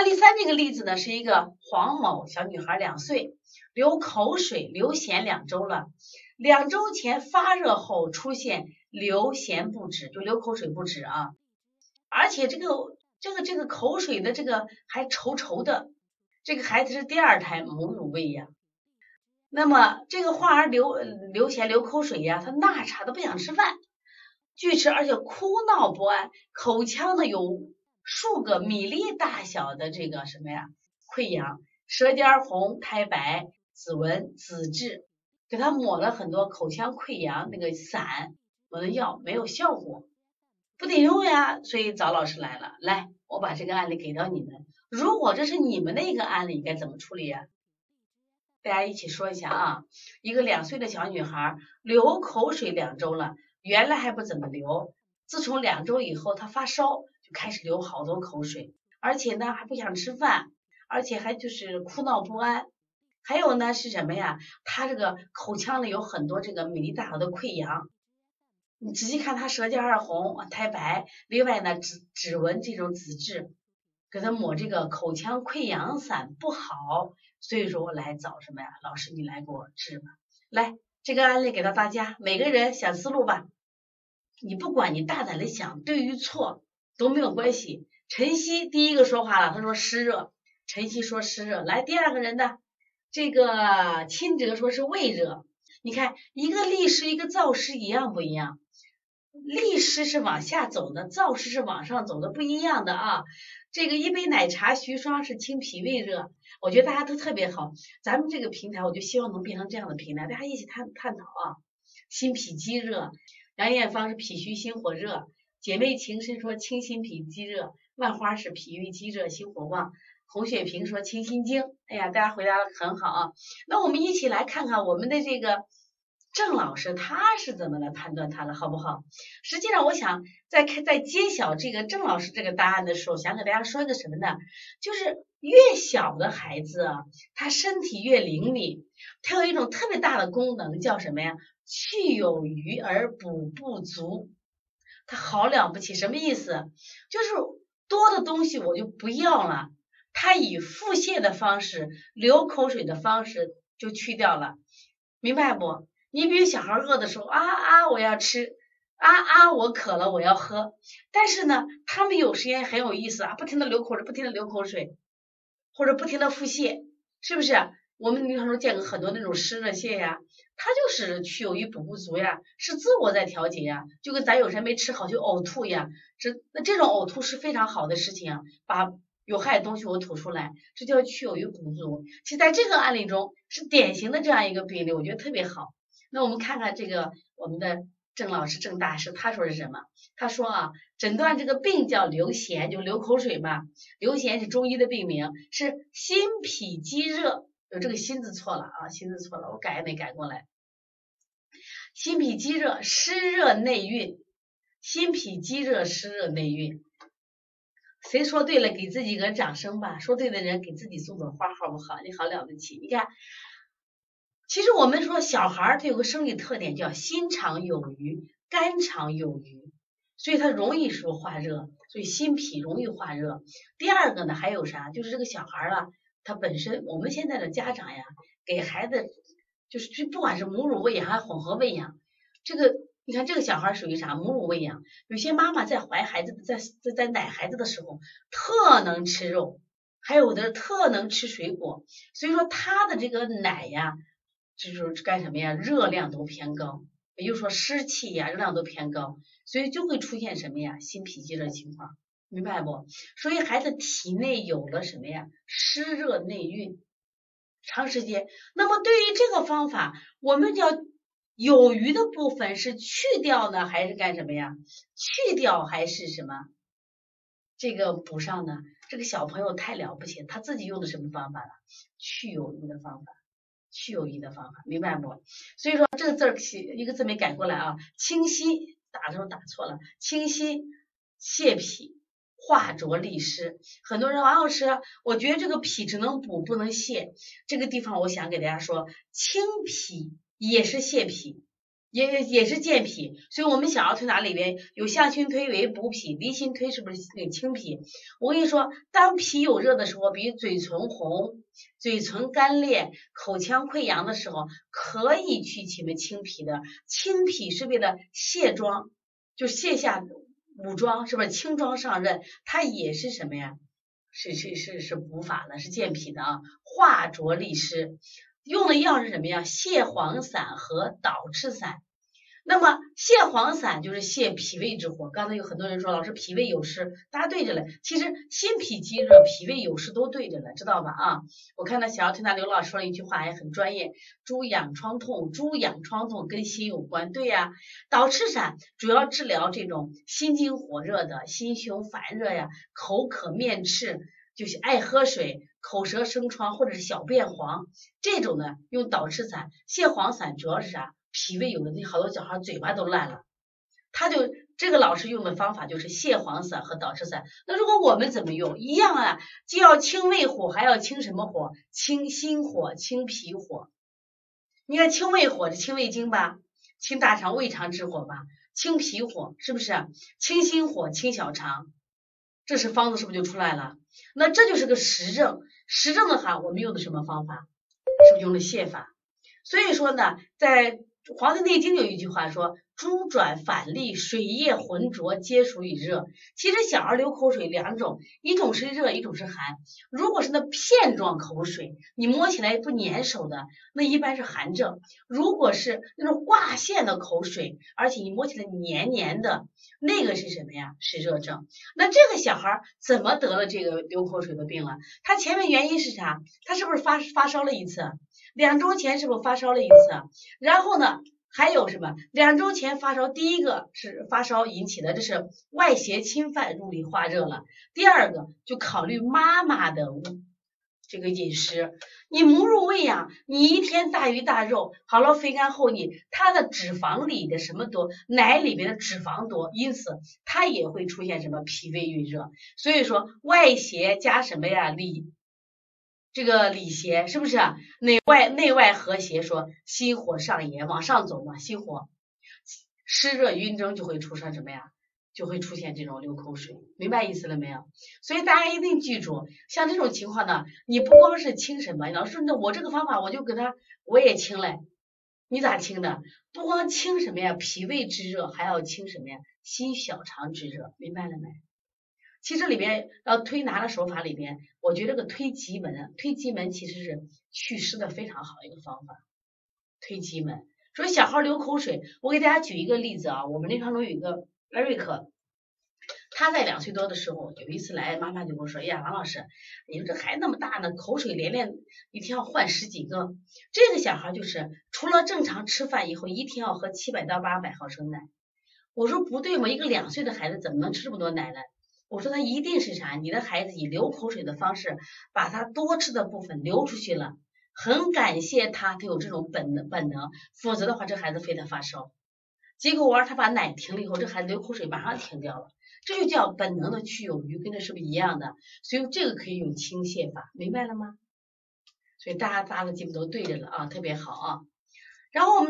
案例三这个例子呢，是一个黄某小女孩两岁，流口水、流涎两周了，两周前发热后出现流涎不止，就流口水不止啊，而且这个这个这个口水的这个还稠稠的，这个孩子是第二胎母乳喂养，那么这个患儿流流涎流口水呀，他那啥都不想吃饭，拒吃，而且哭闹不安，口腔呢有。数个米粒大小的这个什么呀溃疡，舌尖红、苔白、紫纹、紫质，给他抹了很多口腔溃疡那个散，抹的药没有效果，不顶用呀，所以找老师来了。来，我把这个案例给到你们，如果这是你们的一个案例，该怎么处理呀？大家一起说一下啊。一个两岁的小女孩流口水两周了，原来还不怎么流，自从两周以后她发烧。开始流好多口水，而且呢还不想吃饭，而且还就是哭闹不安。还有呢是什么呀？他这个口腔里有很多这个米粒大小的溃疡，你仔细看他舌尖儿红、苔白，另外呢指指纹这种紫质，给他抹这个口腔溃疡散不好，所以说我来找什么呀？老师你来给我治吧。来，这个案例给到大家，每个人想思路吧。你不管你大胆的想对与错。都没有关系。晨曦第一个说话了，他说湿热。晨曦说湿热。来第二个人的这个钦哲说是胃热。你看一个利湿一个燥湿一样不一样？利湿是往下走的，燥湿是往上走的，不一样的啊。这个一杯奶茶徐霜是清脾胃热，我觉得大家都特别好。咱们这个平台我就希望能变成这样的平台，大家一起探探讨啊。心脾积热，杨艳芳是脾虚心火热。姐妹情深说清心脾积热，万花是脾胃积热心火旺，红雪萍说清心经。哎呀，大家回答的很好啊。那我们一起来看看我们的这个郑老师他是怎么来判断他的，好不好？实际上，我想在开在揭晓这个郑老师这个答案的时候，想给大家说一个什么呢？就是越小的孩子啊，他身体越灵敏，他有一种特别大的功能，叫什么呀？去有余而补不足。他好了不起，什么意思？就是多的东西我就不要了，他以腹泻的方式、流口水的方式就去掉了，明白不？你比如小孩饿的时候啊啊，我要吃啊啊，我渴了我要喝，但是呢，他们有时间很有意思啊，不停的流口水，不停的流口水，或者不停的腹泻，是不是？我们临床中见过很多那种湿热泻呀。它就是去有余补不足呀，是自我在调节呀，就跟咱有时没吃好就呕吐一样，这那这种呕吐是非常好的事情啊，把有害的东西我吐出来，这叫去有余补足。其实在这个案例中是典型的这样一个病例，我觉得特别好。那我们看看这个我们的郑老师郑大师他说是什么？他说啊，诊断这个病叫流涎，就流口水嘛，流涎是中医的病名，是心脾积热。有这个心字错了啊，心字错了，我改也没改过来。心脾积热，湿热内蕴。心脾积热，湿热内蕴。谁说对了，给自己个掌声吧。说对的人给自己送朵花，好不好？你好了不起。你看，其实我们说小孩儿他有个生理特点，叫心肠有余，肝肠有余，所以他容易说化热，所以心脾容易化热。第二个呢，还有啥？就是这个小孩儿啊。他本身，我们现在的家长呀，给孩子就是就不管是母乳喂养还是混合喂养，这个你看这个小孩属于啥？母乳喂养，有些妈妈在怀孩子在在在奶孩子的时候特能吃肉，还有的特能吃水果，所以说他的这个奶呀，就是干什么呀？热量都偏高，也就是说湿气呀，热量都偏高，所以就会出现什么呀？心脾积热情况。明白不？所以孩子体内有了什么呀？湿热内蕴，长时间。那么对于这个方法，我们叫有余的部分是去掉呢，还是干什么呀？去掉还是什么？这个补上呢？这个小朋友太了不起，他自己用的什么方法了？去有余的方法，去有余的方法，明白不？所以说这个字儿一个字没改过来啊，清晰打的时候打错了，清晰泻脾。化浊利湿，很多人王老师，我觉得这个脾只能补不能泻，这个地方我想给大家说，清脾也是泻脾，也也是健脾，所以我们小儿推拿里边有象形推为补脾，离心推是不是那个清脾？我跟你说，当脾有热的时候，比如嘴唇红、嘴唇干裂、口腔溃疡的时候，可以去起么清脾的。清脾是为了卸妆，就卸下武装，是不是轻装上任？它也是什么呀？是是是是补法的，是健脾的啊，化浊利湿。用的药是什么呀？泻黄散和导赤散。那么泻黄散就是泻脾胃之火。刚才有很多人说老师脾胃有湿，大家对着了。其实心脾积热、脾胃有湿都对着了，知道吧？啊，我看到小儿推拿刘老师说了一句话，也很专业。猪养疮痛，猪养疮痛跟心有关，对呀。导赤散主要治疗这种心经火热的心胸烦热呀，口渴面赤，就是爱喝水。口舌生疮或者是小便黄，这种呢用导赤散、泻黄散，主要是啥？脾胃有的那好多小孩嘴巴都烂了，他就这个老师用的方法就是泻黄散和导赤散。那如果我们怎么用？一样啊，既要清胃火，还要清什么火？清心火、清脾火。你看清胃火是清胃经吧，清大肠、胃肠之火吧，清脾火是不是？清心火、清小肠，这是方子是不是就出来了？那这就是个实证，实证的话，我们用的什么方法？是不是用的泻法？所以说呢，在《黄帝内经》有一句话说。猪转反利，水液浑浊，皆属于热。其实小儿流口水两种，一种是热，一种是寒。如果是那片状口水，你摸起来不粘手的，那一般是寒症。如果是那种挂线的口水，而且你摸起来黏黏的，那个是什么呀？是热症。那这个小孩怎么得了这个流口水的病了？他前面原因是啥？他是不是发发烧了一次？两周前是不是发烧了一次？然后呢？还有什么？两周前发烧，第一个是发烧引起的，这是外邪侵犯入里化热了。第二个就考虑妈妈的这个饮食，你母乳喂养，你一天大鱼大肉，好了肥甘厚腻，它的脂肪里的什么多，奶里边的脂肪多，因此它也会出现什么脾胃郁热。所以说外邪加什么呀？里。这个里邪是不是内外内外和谐？说心火上炎往上走嘛，心火湿热晕蒸就会出现什么呀？就会出现这种流口水，明白意思了没有？所以大家一定记住，像这种情况呢，你不光是清什么，老师那我这个方法我就给他我也清嘞，你咋清的？不光清什么呀？脾胃之热，还要清什么呀？心小肠之热，明白了没？其实里边要推拿的手法里边，我觉得这个推极门，推极门其实是祛湿的非常好的一个方法。推极门，说小孩流口水，我给大家举一个例子啊，我们临床中有一个艾瑞克，他在两岁多的时候有一次来，妈妈就跟我说，哎呀，王老师，你说这孩子那么大呢，口水连连一天要换十几个，这个小孩就是除了正常吃饭以后，一天要喝七百到八百毫升奶。我说不对嘛，一个两岁的孩子怎么能吃这么多奶呢？我说他一定是啥？你的孩子以流口水的方式把他多吃的部分流出去了，很感谢他，他有这种本能本能，否则的话这孩子非得发烧。结果我让他把奶停了以后，这孩子流口水马上停掉了，这就叫本能的去有余，跟这是不是一样的？所以这个可以用倾泻法，明白了吗？所以大家大家的基本都对着了啊，特别好啊。然后我们。